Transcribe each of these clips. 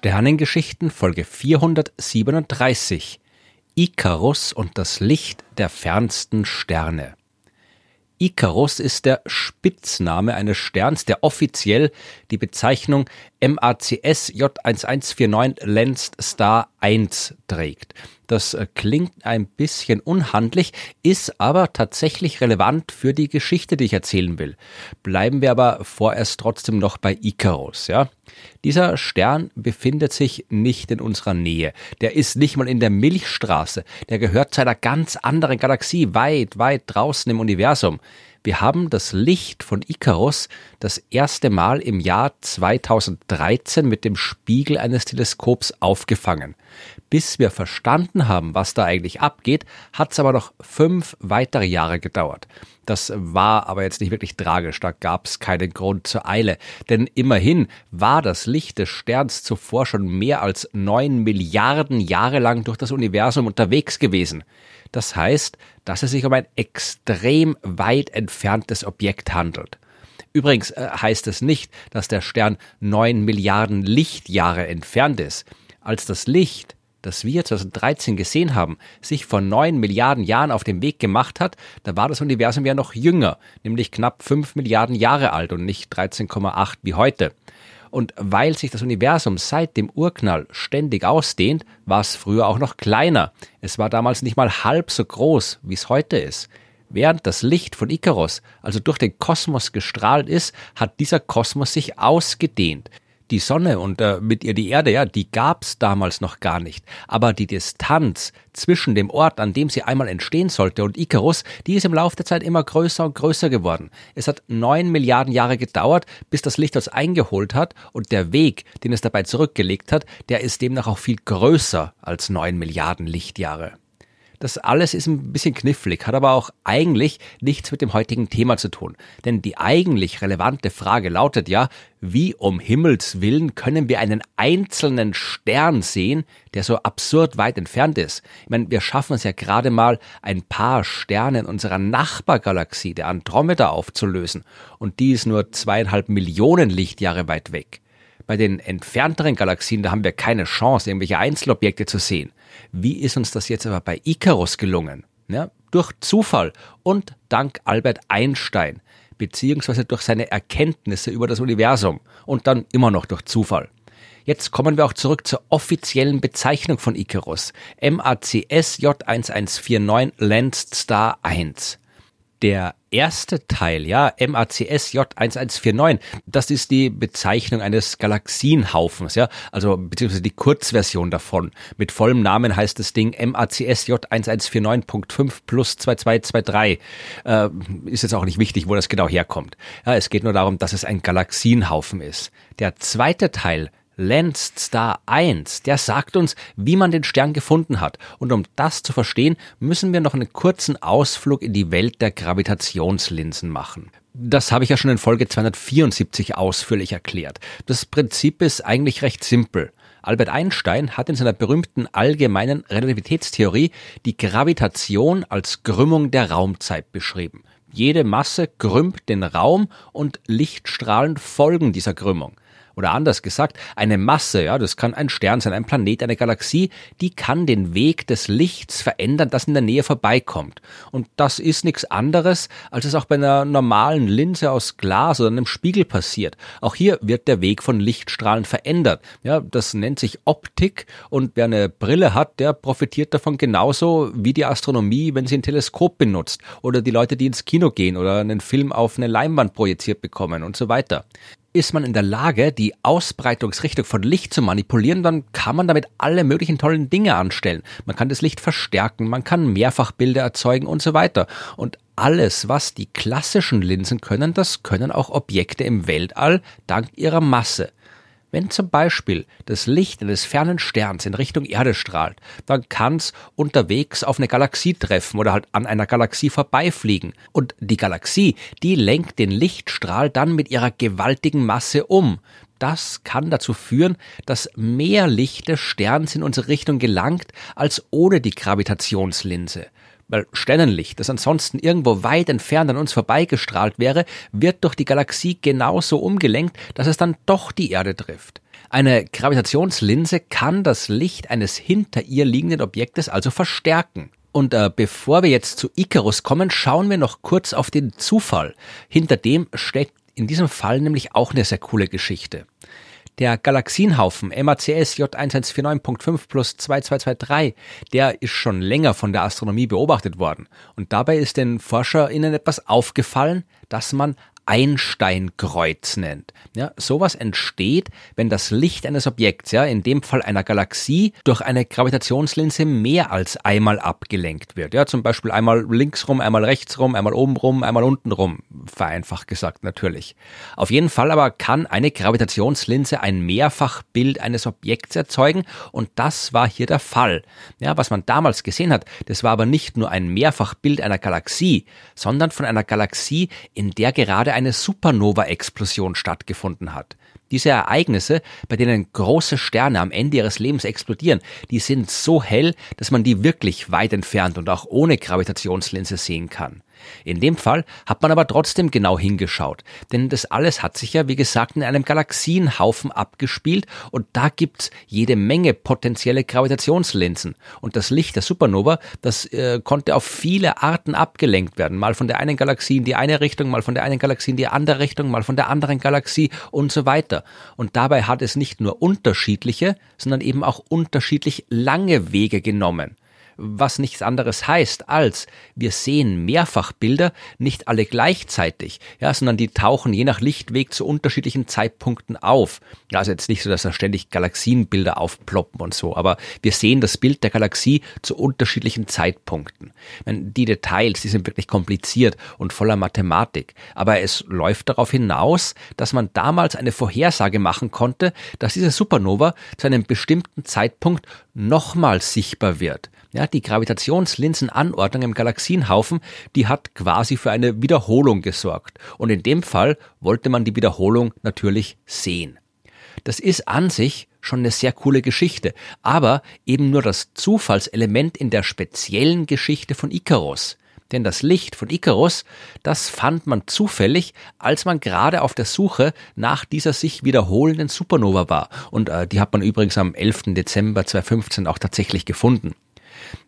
Sternengeschichten Folge 437 Ikarus und das Licht der fernsten Sterne. Ikarus ist der Spitzname eines Sterns, der offiziell die Bezeichnung MACS J1149 Lensed Star 1 trägt. Das äh, klingt ein bisschen unhandlich, ist aber tatsächlich relevant für die Geschichte, die ich erzählen will. Bleiben wir aber vorerst trotzdem noch bei Icarus, ja. Dieser Stern befindet sich nicht in unserer Nähe. Der ist nicht mal in der Milchstraße. Der gehört zu einer ganz anderen Galaxie, weit, weit draußen im Universum. Wir haben das Licht von Icarus das erste Mal im Jahr 2013 mit dem Spiegel eines Teleskops aufgefangen. Bis wir verstanden haben, was da eigentlich abgeht, hat es aber noch fünf weitere Jahre gedauert. Das war aber jetzt nicht wirklich tragisch, da gab es keinen Grund zur Eile, denn immerhin war das Licht des Sterns zuvor schon mehr als neun Milliarden Jahre lang durch das Universum unterwegs gewesen. Das heißt, dass es sich um ein extrem weit entferntes Objekt handelt. Übrigens äh, heißt es nicht, dass der Stern neun Milliarden Lichtjahre entfernt ist. Als das Licht, das wir 2013 gesehen haben, sich vor neun Milliarden Jahren auf den Weg gemacht hat, da war das Universum ja noch jünger, nämlich knapp fünf Milliarden Jahre alt und nicht 13,8 wie heute. Und weil sich das Universum seit dem Urknall ständig ausdehnt, war es früher auch noch kleiner. Es war damals nicht mal halb so groß, wie es heute ist. Während das Licht von Icarus also durch den Kosmos gestrahlt ist, hat dieser Kosmos sich ausgedehnt die Sonne und äh, mit ihr die Erde, ja, die gab's damals noch gar nicht. Aber die Distanz zwischen dem Ort, an dem sie einmal entstehen sollte, und Icarus, die ist im Laufe der Zeit immer größer und größer geworden. Es hat neun Milliarden Jahre gedauert, bis das Licht das eingeholt hat, und der Weg, den es dabei zurückgelegt hat, der ist demnach auch viel größer als neun Milliarden Lichtjahre. Das alles ist ein bisschen knifflig, hat aber auch eigentlich nichts mit dem heutigen Thema zu tun. Denn die eigentlich relevante Frage lautet ja, wie um Himmels willen können wir einen einzelnen Stern sehen, der so absurd weit entfernt ist? Ich meine, wir schaffen es ja gerade mal, ein paar Sterne in unserer Nachbargalaxie, der Andromeda, aufzulösen. Und die ist nur zweieinhalb Millionen Lichtjahre weit weg. Bei den entfernteren Galaxien, da haben wir keine Chance, irgendwelche Einzelobjekte zu sehen. Wie ist uns das jetzt aber bei Icarus gelungen? Ja, durch Zufall und dank Albert Einstein, beziehungsweise durch seine Erkenntnisse über das Universum und dann immer noch durch Zufall. Jetzt kommen wir auch zurück zur offiziellen Bezeichnung von Icarus. MACS J1149 Lanced Star 1 der erste Teil, ja, MACS J1149, das ist die Bezeichnung eines Galaxienhaufens, ja, also beziehungsweise die Kurzversion davon. Mit vollem Namen heißt das Ding MACS J1149.5 plus 2223. Äh, ist jetzt auch nicht wichtig, wo das genau herkommt. Ja, es geht nur darum, dass es ein Galaxienhaufen ist. Der zweite Teil Lanced Star 1, der sagt uns, wie man den Stern gefunden hat. Und um das zu verstehen, müssen wir noch einen kurzen Ausflug in die Welt der Gravitationslinsen machen. Das habe ich ja schon in Folge 274 ausführlich erklärt. Das Prinzip ist eigentlich recht simpel. Albert Einstein hat in seiner berühmten allgemeinen Relativitätstheorie die Gravitation als Krümmung der Raumzeit beschrieben. Jede Masse krümmt den Raum und Lichtstrahlen folgen dieser Krümmung. Oder anders gesagt, eine Masse, ja, das kann ein Stern sein, ein Planet, eine Galaxie, die kann den Weg des Lichts verändern, das in der Nähe vorbeikommt. Und das ist nichts anderes, als es auch bei einer normalen Linse aus Glas oder einem Spiegel passiert. Auch hier wird der Weg von Lichtstrahlen verändert. Ja, das nennt sich Optik und wer eine Brille hat, der profitiert davon genauso wie die Astronomie, wenn sie ein Teleskop benutzt oder die Leute, die ins Kino gehen oder einen Film auf eine Leinwand projiziert bekommen und so weiter ist man in der Lage, die Ausbreitungsrichtung von Licht zu manipulieren, dann kann man damit alle möglichen tollen Dinge anstellen. Man kann das Licht verstärken, man kann Mehrfachbilder erzeugen und so weiter. Und alles, was die klassischen Linsen können, das können auch Objekte im Weltall dank ihrer Masse. Wenn zum Beispiel das Licht eines fernen Sterns in Richtung Erde strahlt, dann kann es unterwegs auf eine Galaxie treffen oder halt an einer Galaxie vorbeifliegen. Und die Galaxie, die lenkt den Lichtstrahl dann mit ihrer gewaltigen Masse um. Das kann dazu führen, dass mehr Licht des Sterns in unsere Richtung gelangt als ohne die Gravitationslinse. Weil Sternenlicht, das ansonsten irgendwo weit entfernt an uns vorbeigestrahlt wäre, wird durch die Galaxie genauso umgelenkt, dass es dann doch die Erde trifft. Eine Gravitationslinse kann das Licht eines hinter ihr liegenden Objektes also verstärken. Und äh, bevor wir jetzt zu Icarus kommen, schauen wir noch kurz auf den Zufall. Hinter dem steckt in diesem Fall nämlich auch eine sehr coole Geschichte. Der Galaxienhaufen MACS J1149.5 plus 2223, der ist schon länger von der Astronomie beobachtet worden. Und dabei ist den ForscherInnen etwas aufgefallen, dass man Einsteinkreuz nennt. Ja, sowas entsteht, wenn das Licht eines Objekts, ja, in dem Fall einer Galaxie, durch eine Gravitationslinse mehr als einmal abgelenkt wird. Ja, zum Beispiel einmal linksrum, einmal rechtsrum, einmal obenrum, einmal untenrum. Vereinfacht gesagt natürlich. Auf jeden Fall aber kann eine Gravitationslinse ein Mehrfachbild eines Objekts erzeugen und das war hier der Fall. Ja, was man damals gesehen hat, das war aber nicht nur ein Mehrfachbild einer Galaxie, sondern von einer Galaxie, in der gerade eine Supernova-Explosion stattgefunden hat. Diese Ereignisse, bei denen große Sterne am Ende ihres Lebens explodieren, die sind so hell, dass man die wirklich weit entfernt und auch ohne Gravitationslinse sehen kann. In dem Fall hat man aber trotzdem genau hingeschaut, denn das alles hat sich ja, wie gesagt, in einem Galaxienhaufen abgespielt und da gibt's jede Menge potenzielle Gravitationslinsen. Und das Licht der Supernova, das äh, konnte auf viele Arten abgelenkt werden. Mal von der einen Galaxie in die eine Richtung, mal von der einen Galaxie in die andere Richtung, mal von der anderen Galaxie und so weiter. Und dabei hat es nicht nur unterschiedliche, sondern eben auch unterschiedlich lange Wege genommen was nichts anderes heißt als, wir sehen Mehrfachbilder, nicht alle gleichzeitig, ja, sondern die tauchen je nach Lichtweg zu unterschiedlichen Zeitpunkten auf. Also jetzt nicht so, dass da ständig Galaxienbilder aufploppen und so, aber wir sehen das Bild der Galaxie zu unterschiedlichen Zeitpunkten. Die Details, die sind wirklich kompliziert und voller Mathematik, aber es läuft darauf hinaus, dass man damals eine Vorhersage machen konnte, dass diese Supernova zu einem bestimmten Zeitpunkt nochmal sichtbar wird. Ja, die Gravitationslinsenanordnung im Galaxienhaufen, die hat quasi für eine Wiederholung gesorgt. Und in dem Fall wollte man die Wiederholung natürlich sehen. Das ist an sich schon eine sehr coole Geschichte, aber eben nur das Zufallselement in der speziellen Geschichte von Icarus. Denn das Licht von Icarus, das fand man zufällig, als man gerade auf der Suche nach dieser sich wiederholenden Supernova war. Und äh, die hat man übrigens am 11. Dezember 2015 auch tatsächlich gefunden.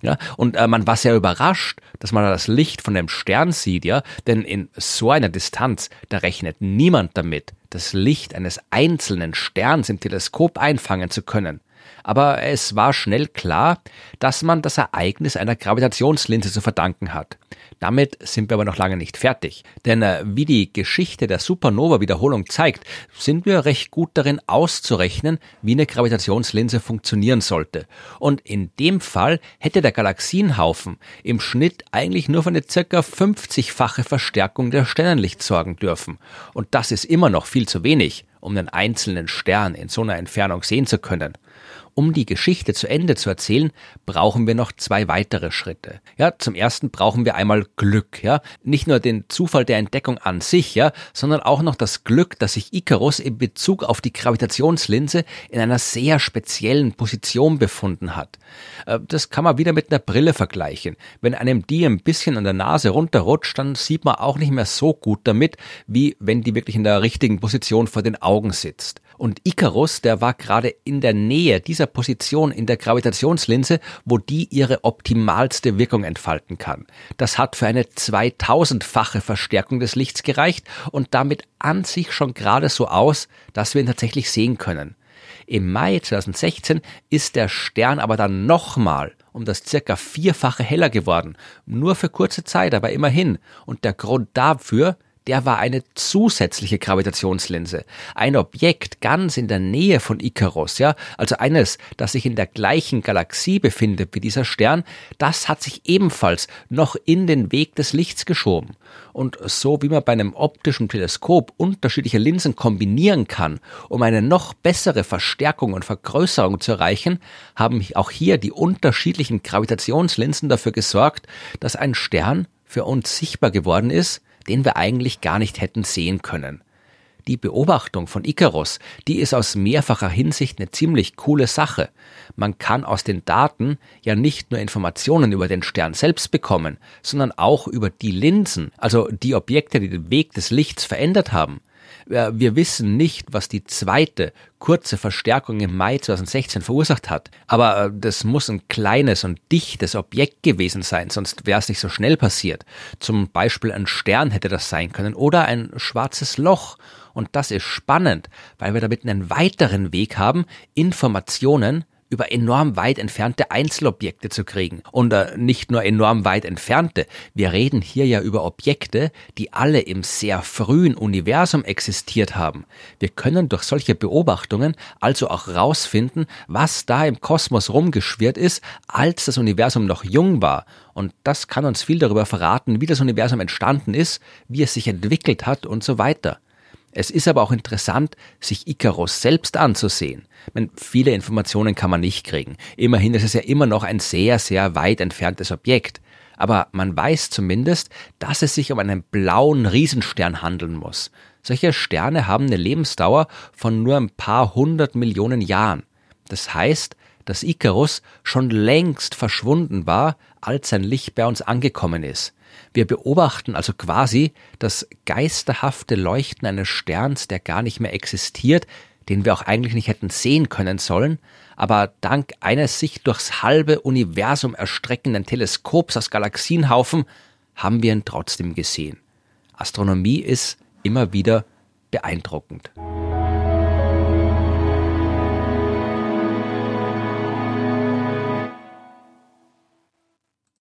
Ja, und äh, man war sehr überrascht, dass man das Licht von dem Stern sieht, ja, denn in so einer Distanz, da rechnet niemand damit, das Licht eines einzelnen Sterns im Teleskop einfangen zu können aber es war schnell klar, dass man das Ereignis einer Gravitationslinse zu verdanken hat. Damit sind wir aber noch lange nicht fertig, denn äh, wie die Geschichte der Supernova-Wiederholung zeigt, sind wir recht gut darin auszurechnen, wie eine Gravitationslinse funktionieren sollte. Und in dem Fall hätte der Galaxienhaufen im Schnitt eigentlich nur für eine circa 50-fache Verstärkung der Sternenlicht sorgen dürfen. Und das ist immer noch viel zu wenig, um einen einzelnen Stern in so einer Entfernung sehen zu können. Um die Geschichte zu Ende zu erzählen, brauchen wir noch zwei weitere Schritte. Ja, zum ersten brauchen wir einmal Glück, ja. Nicht nur den Zufall der Entdeckung an sich, ja, sondern auch noch das Glück, dass sich Icarus in Bezug auf die Gravitationslinse in einer sehr speziellen Position befunden hat. Äh, das kann man wieder mit einer Brille vergleichen. Wenn einem die ein bisschen an der Nase runterrutscht, dann sieht man auch nicht mehr so gut damit, wie wenn die wirklich in der richtigen Position vor den Augen sitzt. Und Icarus, der war gerade in der Nähe dieser Position in der Gravitationslinse, wo die ihre optimalste Wirkung entfalten kann. Das hat für eine 2000-fache Verstärkung des Lichts gereicht und damit an sich schon gerade so aus, dass wir ihn tatsächlich sehen können. Im Mai 2016 ist der Stern aber dann nochmal um das circa vierfache heller geworden. Nur für kurze Zeit, aber immerhin. Und der Grund dafür, der war eine zusätzliche Gravitationslinse. Ein Objekt ganz in der Nähe von Icarus, ja, also eines, das sich in der gleichen Galaxie befindet wie dieser Stern, das hat sich ebenfalls noch in den Weg des Lichts geschoben. Und so wie man bei einem optischen Teleskop unterschiedliche Linsen kombinieren kann, um eine noch bessere Verstärkung und Vergrößerung zu erreichen, haben auch hier die unterschiedlichen Gravitationslinsen dafür gesorgt, dass ein Stern für uns sichtbar geworden ist, den wir eigentlich gar nicht hätten sehen können. Die Beobachtung von Icarus, die ist aus mehrfacher Hinsicht eine ziemlich coole Sache. Man kann aus den Daten ja nicht nur Informationen über den Stern selbst bekommen, sondern auch über die Linsen, also die Objekte, die den Weg des Lichts verändert haben. Wir wissen nicht, was die zweite kurze Verstärkung im Mai 2016 verursacht hat. Aber äh, das muss ein kleines und dichtes Objekt gewesen sein, sonst wäre es nicht so schnell passiert. Zum Beispiel ein Stern hätte das sein können oder ein schwarzes Loch. Und das ist spannend, weil wir damit einen weiteren Weg haben, Informationen über enorm weit entfernte Einzelobjekte zu kriegen. Und äh, nicht nur enorm weit entfernte, wir reden hier ja über Objekte, die alle im sehr frühen Universum existiert haben. Wir können durch solche Beobachtungen also auch rausfinden, was da im Kosmos rumgeschwirrt ist, als das Universum noch jung war. Und das kann uns viel darüber verraten, wie das Universum entstanden ist, wie es sich entwickelt hat und so weiter. Es ist aber auch interessant, sich Icarus selbst anzusehen. Meine, viele Informationen kann man nicht kriegen. Immerhin ist es ja immer noch ein sehr, sehr weit entferntes Objekt. Aber man weiß zumindest, dass es sich um einen blauen Riesenstern handeln muss. Solche Sterne haben eine Lebensdauer von nur ein paar hundert Millionen Jahren. Das heißt, dass Icarus schon längst verschwunden war, als sein Licht bei uns angekommen ist. Wir beobachten also quasi das geisterhafte Leuchten eines Sterns, der gar nicht mehr existiert, den wir auch eigentlich nicht hätten sehen können sollen, aber dank eines sich durchs halbe Universum erstreckenden Teleskops aus Galaxienhaufen haben wir ihn trotzdem gesehen. Astronomie ist immer wieder beeindruckend.